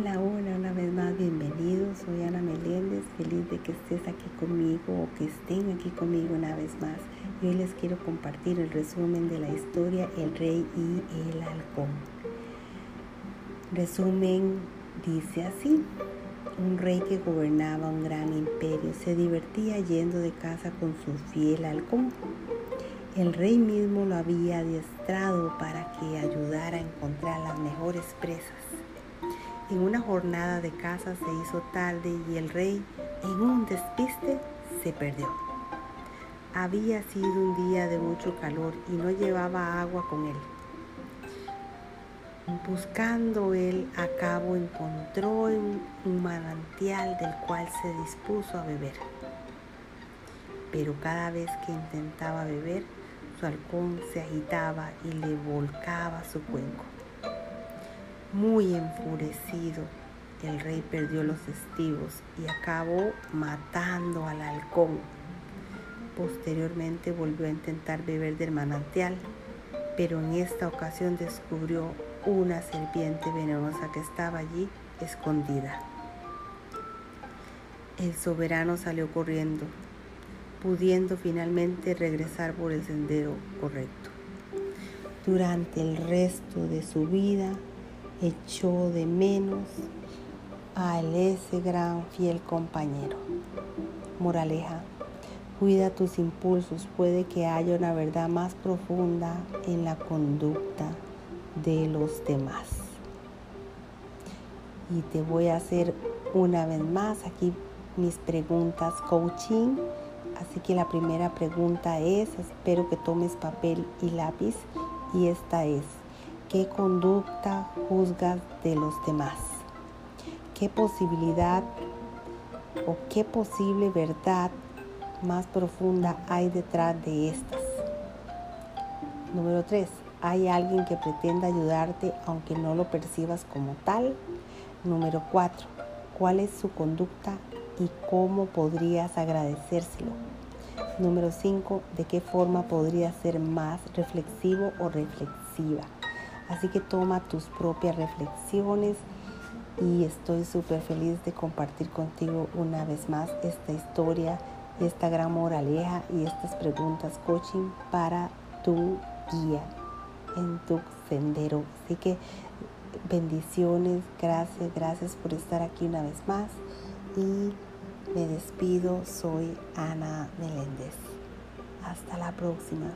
Hola, hola, una vez más, bienvenidos. Soy Ana Meléndez, feliz de que estés aquí conmigo o que estén aquí conmigo una vez más. Y hoy les quiero compartir el resumen de la historia El Rey y el Halcón. Resumen dice así. Un rey que gobernaba un gran imperio se divertía yendo de casa con su fiel halcón. El rey mismo lo había adiestrado para que ayudara a encontrar las mejores presas. En una jornada de caza se hizo tarde y el rey, en un despiste, se perdió. Había sido un día de mucho calor y no llevaba agua con él. Buscando él a cabo encontró un manantial del cual se dispuso a beber. Pero cada vez que intentaba beber, su halcón se agitaba y le volcaba su cuenco. Muy enfurecido, el rey perdió los estribos y acabó matando al halcón. Posteriormente volvió a intentar beber del manantial, pero en esta ocasión descubrió una serpiente venenosa que estaba allí escondida. El soberano salió corriendo, pudiendo finalmente regresar por el sendero correcto. Durante el resto de su vida, echó de menos a ese gran fiel compañero. Moraleja, cuida tus impulsos, puede que haya una verdad más profunda en la conducta de los demás. Y te voy a hacer una vez más aquí mis preguntas coaching. Así que la primera pregunta es, espero que tomes papel y lápiz y esta es, ¿Qué conducta juzgas de los demás? ¿Qué posibilidad o qué posible verdad más profunda hay detrás de estas? Número 3. ¿Hay alguien que pretenda ayudarte aunque no lo percibas como tal? Número 4. ¿Cuál es su conducta y cómo podrías agradecérselo? Número 5. ¿De qué forma podrías ser más reflexivo o reflexiva? Así que toma tus propias reflexiones y estoy súper feliz de compartir contigo una vez más esta historia, esta gran moraleja y estas preguntas coaching para tu guía en tu sendero. Así que bendiciones, gracias, gracias por estar aquí una vez más y me despido, soy Ana Meléndez. Hasta la próxima.